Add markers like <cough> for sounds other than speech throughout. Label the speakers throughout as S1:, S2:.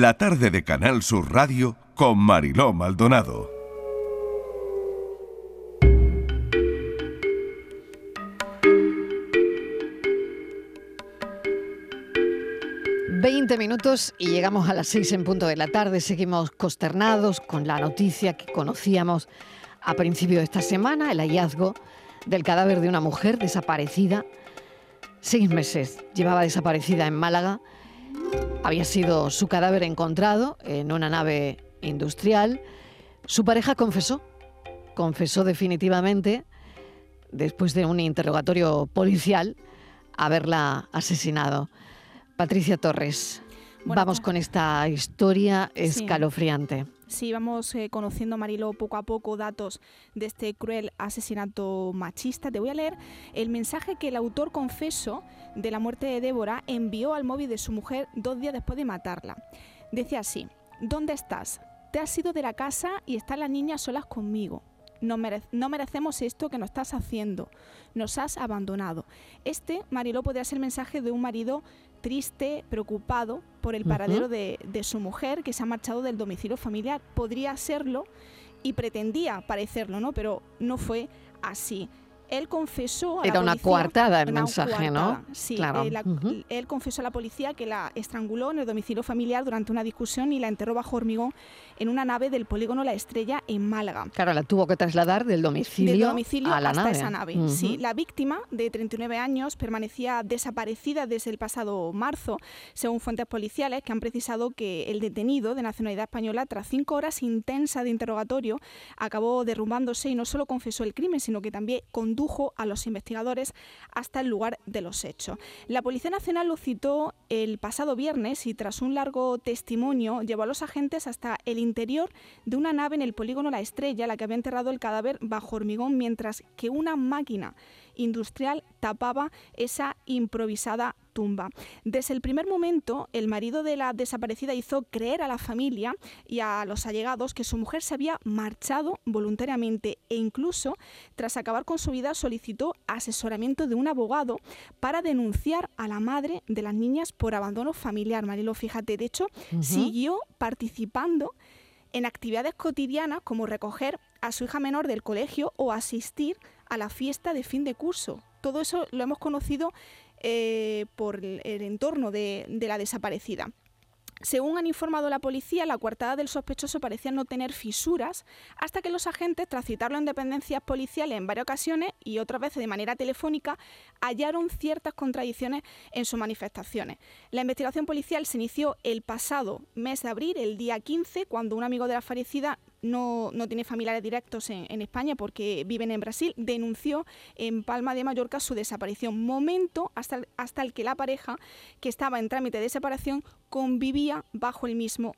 S1: la tarde de Canal Sur Radio con Mariló Maldonado.
S2: Veinte minutos y llegamos a las seis en punto de la tarde. Seguimos consternados con la noticia que conocíamos a principio de esta semana, el hallazgo del cadáver de una mujer desaparecida. Seis meses llevaba desaparecida en Málaga. Había sido su cadáver encontrado en una nave industrial. Su pareja confesó, confesó definitivamente, después de un interrogatorio policial, haberla asesinado. Patricia Torres, vamos con esta historia escalofriante.
S3: Sí, vamos eh, conociendo, Marilo, poco a poco datos de este cruel asesinato machista. Te voy a leer el mensaje que el autor confeso de la muerte de Débora envió al móvil de su mujer dos días después de matarla. Decía así, ¿dónde estás? Te has ido de la casa y están las niñas solas conmigo. No, no, merecemos esto que nos estás haciendo. Nos has abandonado. Este, Mariló, podría ser el mensaje de un marido triste, preocupado por el paradero de, de, su mujer que se ha marchado del domicilio familiar. Podría serlo y pretendía parecerlo, ¿no? Pero no fue así él confesó a
S2: Era
S3: la
S2: una coartada el mensaje,
S3: ¿no? Sí, claro. él, confesó a la policía que la estranguló en el domicilio familiar durante una discusión y la enterró bajo hormigón en una nave del polígono La Estrella en Málaga.
S2: Claro, la tuvo que trasladar del domicilio,
S3: domicilio
S2: a la
S3: hasta
S2: nave.
S3: esa nave. Sí, la víctima de 39 años permanecía desaparecida desde el pasado marzo, según fuentes policiales que han precisado que el detenido de nacionalidad española, tras cinco horas intensas de interrogatorio, acabó derrumbándose y no solo confesó el crimen, sino que también condujo a los investigadores hasta el lugar de los hechos. La Policía Nacional lo citó el pasado viernes y tras un largo testimonio llevó a los agentes hasta el interior de una nave en el polígono La Estrella, la que había enterrado el cadáver bajo hormigón, mientras que una máquina industrial tapaba esa improvisada tumba. Desde el primer momento, el marido de la desaparecida hizo creer a la familia y a los allegados que su mujer se había marchado voluntariamente e incluso, tras acabar con su vida, solicitó asesoramiento de un abogado para denunciar a la madre de las niñas por abandono familiar. Marilo, fíjate, de hecho, siguió participando en actividades cotidianas como recoger a su hija menor del colegio o asistir a la fiesta de fin de curso. Todo eso lo hemos conocido eh, por el, entorno de, de la desaparecida. Según han informado la policía, la coartada del sospechoso parecía no tener fisuras hasta que los agentes, tras citarlo en dependencias policiales en varias ocasiones y otras veces de manera telefónica, hallaron ciertas contradicciones en sus manifestaciones. La investigación policial se inició el pasado mes de abril, el día 15, cuando un amigo de la fallecida no, no tiene familiares directos en, en, España porque viven en Brasil, denunció en Palma de Mallorca su desaparición, momento hasta hasta el que la pareja, que estaba en trámite de separación, convivía bajo el mismo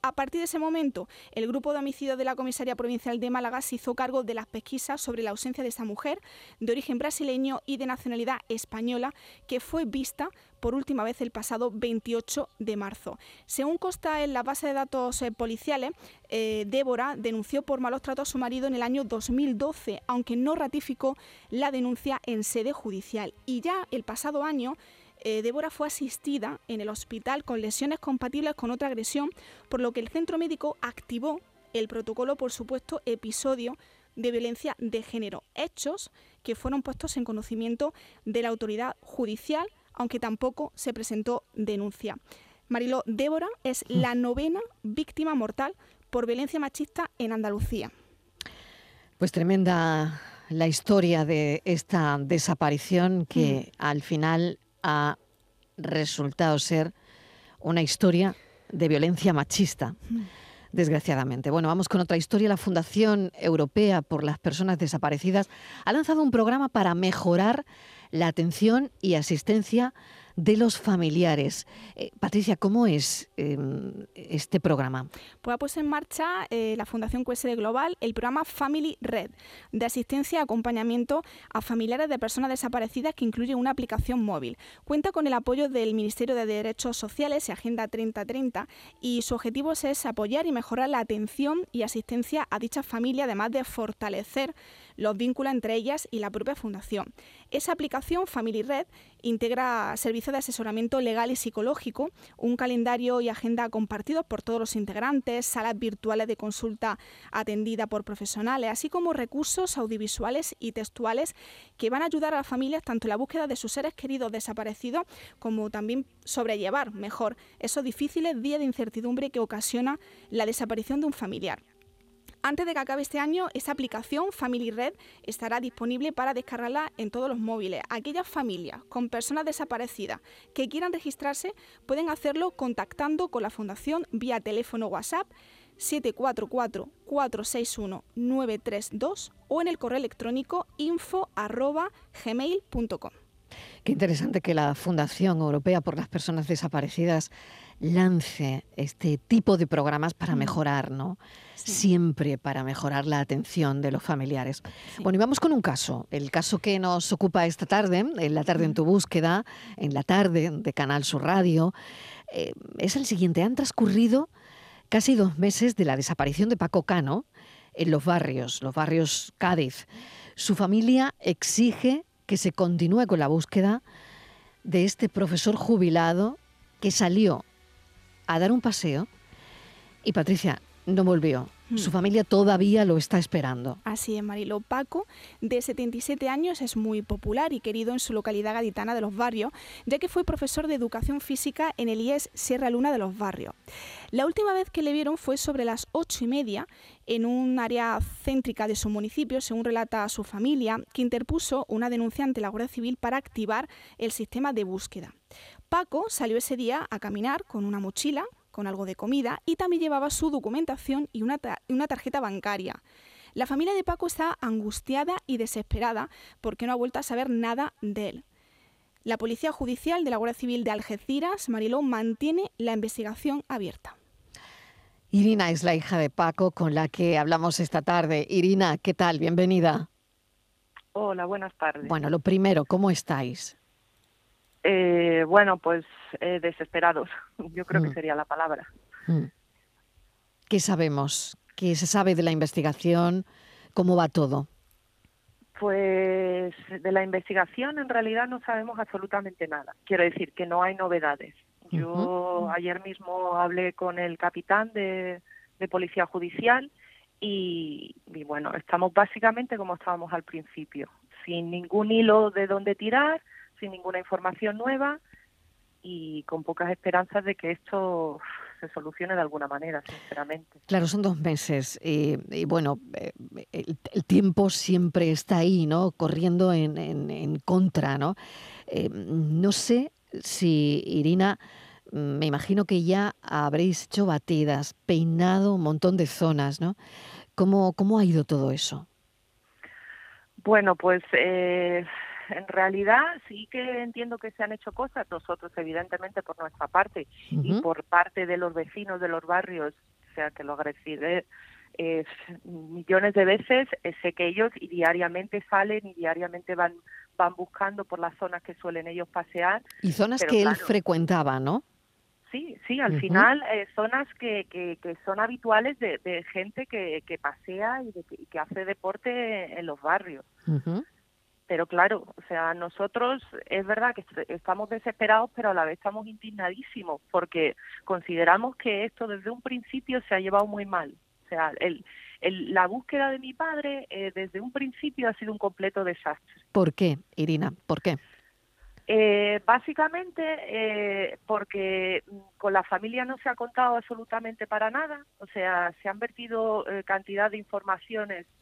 S3: A partir de ese momento, el grupo de homicidios de la Comisaría Provincial de Málaga se hizo cargo de las pesquisas sobre la ausencia de esta mujer de origen brasileño y de nacionalidad española que fue vista por última vez el pasado 28 de marzo. Según consta en la base de datos eh, policiales, eh, Débora denunció por malos tratos a su marido en el año 2012, aunque no ratificó la denuncia en sede judicial. Y ya el pasado año, eh, Débora fue asistida en el hospital con lesiones compatibles con otra agresión, por lo que el centro médico activó el protocolo por supuesto episodio de violencia de género, hechos que fueron puestos en conocimiento de la autoridad judicial aunque tampoco se presentó denuncia. Mariló Débora es la novena víctima mortal por violencia machista en Andalucía.
S2: Pues tremenda la historia de esta desaparición que mm. al final ha resultado ser una historia de violencia machista. Desgraciadamente. Bueno, vamos con otra historia. La Fundación Europea por las Personas Desaparecidas ha lanzado un programa para mejorar la atención y asistencia de los familiares. Eh, Patricia, ¿cómo es eh, este programa?
S3: Pues ha puesto en marcha eh, la Fundación QSD Global el programa Family Red de asistencia y acompañamiento a familiares de personas desaparecidas que incluye una aplicación móvil. Cuenta con el apoyo del Ministerio de Derechos Sociales y Agenda 3030 y su objetivo es apoyar y mejorar la atención y asistencia a dicha familia, además de fortalecer los vincula entre ellas y la propia fundación. Esa aplicación Family Red integra servicios de asesoramiento legal y psicológico, un calendario y agenda compartidos por todos los integrantes, salas virtuales de consulta atendida por profesionales, así como recursos audiovisuales y textuales que van a ayudar a las familias tanto en la búsqueda de sus seres queridos desaparecidos como también sobrellevar mejor esos difíciles días de incertidumbre que ocasiona la desaparición de un familiar. Antes de que acabe este año, esa aplicación Family Red estará disponible para descargarla en todos los móviles. Aquellas familias con personas desaparecidas que quieran registrarse pueden hacerlo contactando con la Fundación vía teléfono WhatsApp 744-461-932 o en el correo electrónico info.gmail.com.
S2: Qué interesante que la Fundación Europea por las Personas Desaparecidas lance este tipo de programas para mm. mejorar, ¿no? Siempre para mejorar la atención de los familiares. Bueno, y vamos con un caso, el caso que nos ocupa esta tarde, en la tarde en tu búsqueda, en la tarde de Canal Sur Radio, eh, es el siguiente. Han transcurrido casi dos meses de la desaparición de Paco Cano en los barrios, los barrios Cádiz. Su familia exige que se continúe con la búsqueda de este profesor jubilado que salió a dar un paseo y Patricia no volvió. Su hmm. familia todavía lo está esperando.
S3: Así es, Marilo. Paco, de 77 años, es muy popular y querido en su localidad gaditana de Los Barrios, ya que fue profesor de educación física en el IES Sierra Luna de Los Barrios. La última vez que le vieron fue sobre las ocho y media en un área céntrica de su municipio, según relata su familia, que interpuso una denuncia ante la Guardia Civil para activar el sistema de búsqueda. Paco salió ese día a caminar con una mochila, con algo de comida y también llevaba su documentación y una, una tarjeta bancaria. La familia de Paco está angustiada y desesperada porque no ha vuelto a saber nada de él. La Policía Judicial de la Guardia Civil de Algeciras, Mariló, mantiene la investigación abierta.
S2: Irina es la hija de Paco con la que hablamos esta tarde. Irina, ¿qué tal? Bienvenida.
S4: Hola, buenas tardes.
S2: Bueno, lo primero, ¿cómo estáis?
S4: Eh, bueno, pues eh, desesperados, <laughs> yo creo que mm. sería la palabra. Mm.
S2: ¿Qué sabemos? ¿Qué se sabe de la investigación? ¿Cómo va todo?
S4: Pues de la investigación en realidad no sabemos absolutamente nada. Quiero decir que no hay novedades. Yo ayer mismo hablé con el capitán de, Policía Judicial y, y, bueno, estamos básicamente como estábamos al principio, sin ningún hilo de dónde tirar, sin ninguna información nueva y con pocas esperanzas de que esto se solucione de alguna manera, sinceramente.
S2: Claro, son dos meses y, bueno, eh, el, tiempo siempre está ahí, ¿no? Corriendo en, en, contra, ¿no? Eh, no sé si, Irina, me imagino que ya habréis hecho batidas, peinado un montón de zonas, ¿no? ¿Cómo, cómo ha ido todo eso?
S4: Bueno, pues eh, en realidad sí que entiendo que se han hecho cosas, nosotros evidentemente por nuestra parte y por parte de los vecinos de los barrios, o sea que lo agradeceré eh, millones de veces, eh, sé que ellos diariamente salen y diariamente van van buscando por las zonas que suelen ellos pasear.
S2: Y zonas que él frecuentaba, ¿no?
S4: Sí, sí, al final eh, zonas que, que, que, son habituales de, de gente que, que pasea y, de, que hace deporte en los barrios pero claro, o sea, nosotros es verdad que estamos desesperados, pero a la vez estamos indignadísimos porque consideramos que esto desde un principio se ha llevado muy mal. O sea, el, la búsqueda de mi padre eh, desde un principio ha sido un completo desastre.
S2: ¿Por qué, Irina? ¿Por qué?
S4: Eh, básicamente eh, porque con la familia no se ha contado absolutamente para nada, o sea, se han vertido cantidad de informaciones mm,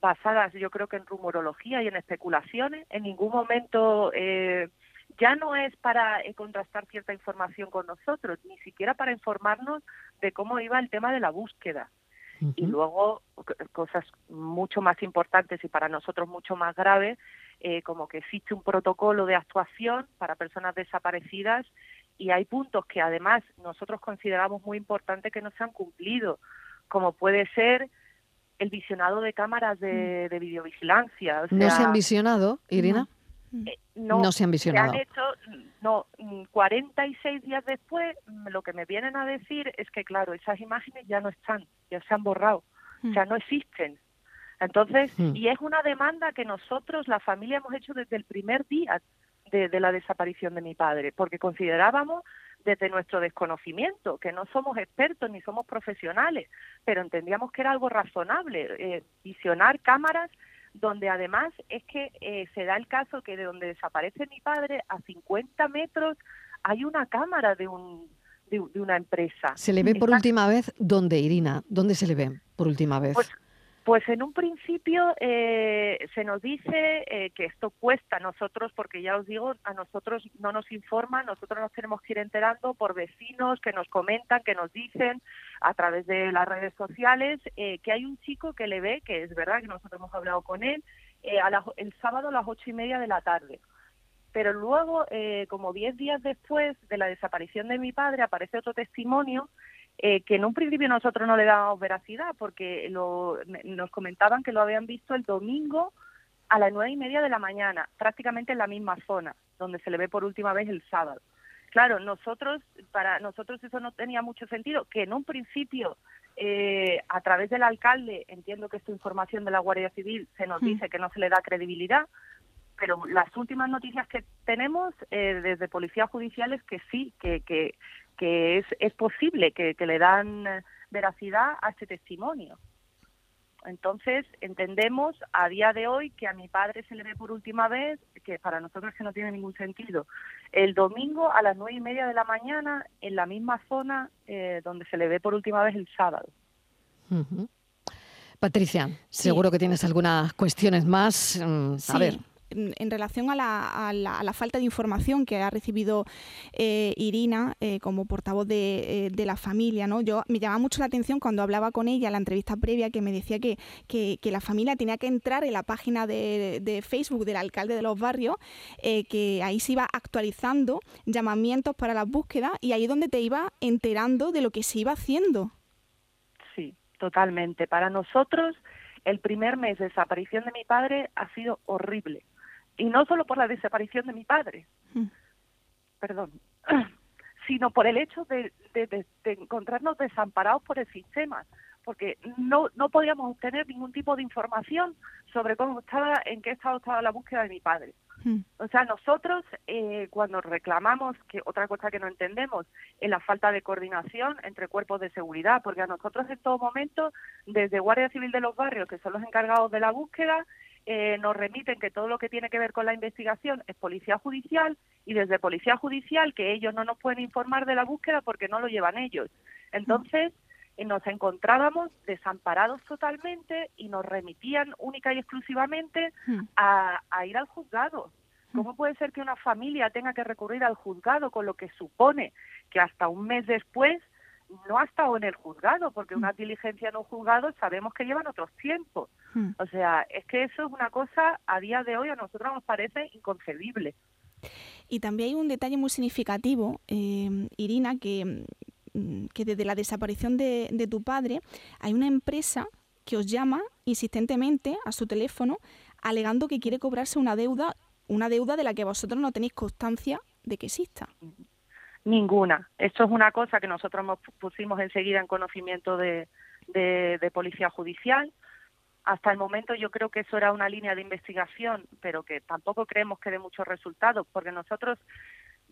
S4: basadas yo creo que en rumorología y en especulaciones. En ningún momento eh, ya no es para eh, contrastar cierta información con nosotros, ni siquiera para informarnos de cómo iba el tema de la búsqueda. Y luego cosas mucho más importantes y para nosotros mucho más graves, eh, como que existe un protocolo de actuación para personas desaparecidas y hay puntos que además nosotros consideramos muy importantes que no se han cumplido, como puede ser el visionado de cámaras de, mm. videovigilancia.
S2: ¿No se han visionado, Irina? Eh, no, se han visionado.
S4: Se han hecho, no, 46 días después, mm, lo que me vienen a decir es que, claro, esas imágenes ya no están, ya se han borrado, o sea, mm. no existen. Entonces, y es una demanda que nosotros, la familia, hemos hecho desde el primer día de, de la desaparición de mi padre, porque considerábamos desde nuestro desconocimiento, que no somos expertos ni somos profesionales, pero entendíamos que era algo razonable, eh, visionar cámaras donde además es que eh, se da el caso que de donde desaparece mi padre, a 50 metros hay una cámara de, un, de, una empresa.
S2: ¿Se le ve por última vez dónde, Irina? ¿Dónde se le ve por última vez?
S4: Pues pues en un principio eh, se nos dice eh, que esto cuesta a nosotros, porque ya os digo, a nosotros no nos informan, nosotros nos tenemos que ir enterando por vecinos que nos comentan, que nos dicen a través de las redes sociales eh, que hay un chico que le ve, que es verdad que nosotros hemos hablado con él, el sábado a las ocho y media de la tarde. Pero luego, como diez días después de la desaparición de mi padre, aparece otro testimonio eh, que en un principio nosotros no le dábamos veracidad porque nos comentaban que lo habían visto el domingo a las nueve y media de la mañana, prácticamente en la misma zona, donde se le ve por última vez el sábado. Claro, nosotros, para nosotros eso no tenía mucho sentido, que en un principio, eh, a través del alcalde, entiendo que esta información de la Guardia Civil se nos dice que no se le da credibilidad, pero las últimas noticias que tenemos eh, desde policías judiciales que sí, que, que, que es, es posible que, le dan eh, veracidad a este testimonio. Entonces, entendemos a día de hoy que a mi padre se le ve por última vez, que para nosotros que no tiene ningún sentido, el domingo a las nueve y media de la mañana en la misma zona eh, donde se le ve por última vez el sábado.
S2: Patricia, seguro que tienes algunas cuestiones más. Mm, a ver
S3: en relación a la, falta de información que ha recibido eh, Irina eh, como portavoz eh, de, la familia, ¿no? Yo me llamaba mucho la atención cuando hablaba con ella en la entrevista previa que me decía que, que, la familia tenía que entrar en la página de, de Facebook del alcalde de los barrios, que ahí se iba actualizando llamamientos para las búsquedas y ahí es donde te iba enterando de lo que se iba haciendo.
S4: Sí, totalmente. Para nosotros el primer mes de desaparición de mi padre ha sido horrible y no solo por la desaparición de mi padre, mm. perdón, <clears throat> sino por el hecho de, encontrarnos desamparados por el sistema, porque no, no podíamos obtener ningún tipo de información sobre cómo estaba, en qué estado estaba la búsqueda de mi padre. Mm. O sea, nosotros eh, cuando reclamamos, que otra cosa que no entendemos, es la falta de coordinación entre cuerpos de seguridad, porque a nosotros en todo momento, desde Guardia Civil de los Barrios, que son los encargados de la búsqueda, eh, nos remiten que todo lo que tiene que ver con la investigación es policía judicial y desde policía judicial que ellos no nos pueden informar de la búsqueda porque no lo llevan ellos. Entonces eh, nos encontrábamos desamparados totalmente y nos remitían única y exclusivamente hmm. a, a ir al juzgado. ¿Cómo puede ser que una familia tenga que recurrir al juzgado con lo que supone que hasta un mes después no ha estado en el juzgado, porque una mm. diligencia en un juzgado sabemos que llevan otros tiempos. Mm. O sea, es que eso es una cosa a día de hoy a nosotros nos parece inconcebible.
S3: Y también hay un detalle muy significativo, eh, Irina, que, mm, que desde la desaparición de, de tu padre hay una empresa que os llama insistentemente a su teléfono alegando que quiere cobrarse una deuda, una deuda de la que vosotros no tenéis constancia de que exista.
S4: Ninguna. Esto es una cosa que nosotros nos pusimos enseguida en conocimiento de, de, Policía Judicial. Hasta el momento yo creo que eso era una línea de investigación, pero que tampoco creemos que dé muchos resultados, porque nosotros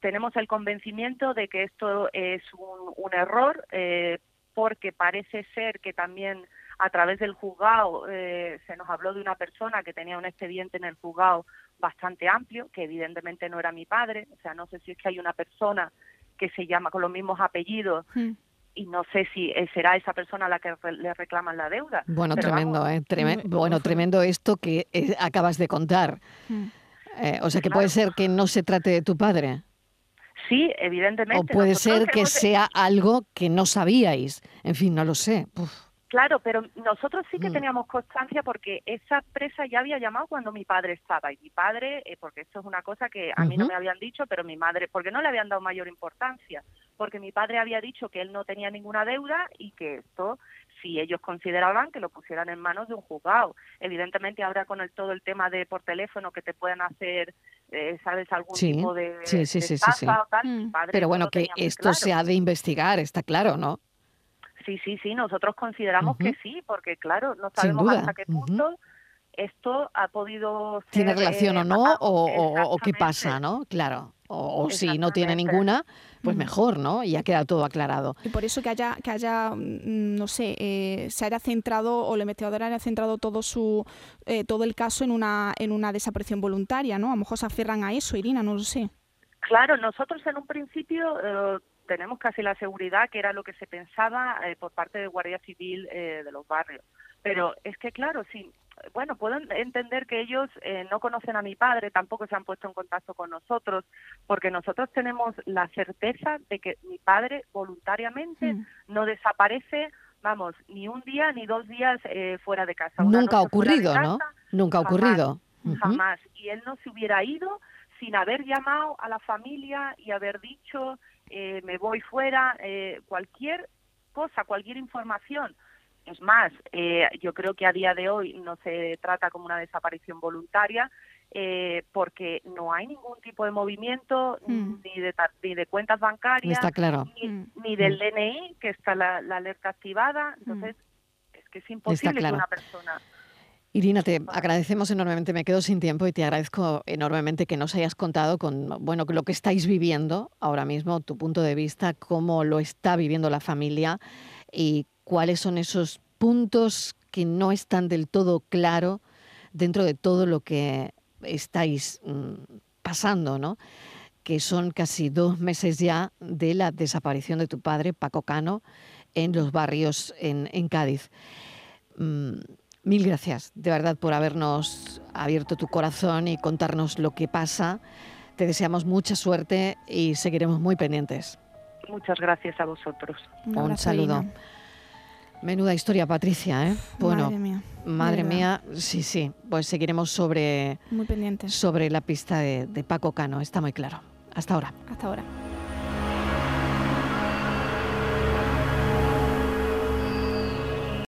S4: tenemos el convencimiento de que esto es un, un error, eh, porque parece ser que también a través del juzgado eh, se nos habló de una persona que tenía un expediente en el juzgado bastante amplio, que evidentemente no era mi padre, o sea, no sé si es que hay una persona que se llama con los mismos apellidos hmm. y no sé si eh, será esa persona a la que le reclaman la deuda.
S2: Bueno, tremendo, ¿eh? bueno, tremendo esto que eh, acabas de contar. Hmm. Eh, o sea, que puede ser que no se trate de tu padre.
S4: Sí, evidentemente.
S2: O puede ser que sea algo que no sabíais. En fin, no lo sé.
S4: Claro, pero nosotros sí que mm. teníamos constancia porque esa empresa ya había llamado cuando mi padre estaba. Y mi padre, eh, porque esto es una cosa que a mí no me habían dicho, pero mi madre, porque no le habían dado mayor importancia, porque mi padre había dicho que él no tenía ninguna deuda y que esto, si ellos consideraban que lo pusieran en manos de un juzgado. Evidentemente ahora con el, todo el tema de por teléfono que te pueden hacer, eh, ¿sabes? Algún tipo de,
S2: sí, sí, sí, sí,
S4: o tal,
S2: mm. Pero bueno, que esto se ha de investigar, está claro, ¿no?
S4: Sí, sí, sí, nosotros consideramos que sí, porque claro, no sabemos hasta qué punto esto ha podido ser,
S2: ¿Tiene relación
S4: eh,
S2: o no? O, o- o qué pasa, ¿no? Claro. O, o si no tiene ninguna, pues mejor, ¿no? Y ya queda todo aclarado.
S3: Y por eso que haya, que haya mm, no sé, eh, se haya centrado o la investigadora haya centrado todo su eh, todo el caso en una, en una desaparición voluntaria, ¿no? A lo mejor se aferran a eso, Irina, no lo sé.
S4: Claro, nosotros en un principio eh, tenemos casi la seguridad que era lo que se pensaba eh, por parte de Guardia Civil eh, de los barrios. Pero es que, claro, sí, bueno, puedo en- entender que ellos eh, no conocen a mi padre, tampoco se han puesto en contacto con nosotros, porque nosotros tenemos la certeza de que mi padre voluntariamente
S3: Mm.
S4: no desaparece, vamos, ni un día ni dos días eh, fuera de casa. Una
S2: Nunca ha ocurrido, ¿no? Nunca ha ocurrido.
S4: Jamás. Y él no se hubiera ido sin haber llamado a la familia y haber dicho, eh, me voy fuera, eh, cualquier cosa, cualquier información. Es más, eh, yo creo que a día de hoy no se trata como una desaparición voluntaria eh, porque no hay ningún tipo de movimiento
S3: Mm.
S4: ni, de, ni de cuentas bancarias
S2: Está claro.
S4: ni,
S3: Mm.
S4: ni del DNI, que está la, la alerta activada. Entonces, es que es imposible
S2: claro.
S4: que una persona...
S2: Irina, te agradecemos enormemente, me quedo sin tiempo y te agradezco enormemente que nos hayas contado con bueno, lo que estáis viviendo ahora mismo, tu punto de vista, cómo lo está viviendo la familia y cuáles son esos puntos que no están del todo claro dentro de todo lo que estáis mm, pasando, ¿no? Que son casi dos meses ya de la desaparición de tu padre, Paco Cano, en los barrios en, en Cádiz. Mil gracias, de verdad, por habernos abierto tu corazón y contarnos lo que pasa. Te deseamos mucha suerte y seguiremos muy pendientes.
S4: Muchas gracias a vosotros.
S2: Un saludo.
S3: Irina.
S2: Menuda historia, Patricia, ¿eh? Bueno,
S3: Madre mía,
S2: madre
S3: verdad.
S2: mía, sí, sí. Pues seguiremos sobre,
S3: muy pendientes.
S2: sobre la pista de, de Paco Cano, está muy claro. Hasta ahora.
S3: Hasta ahora.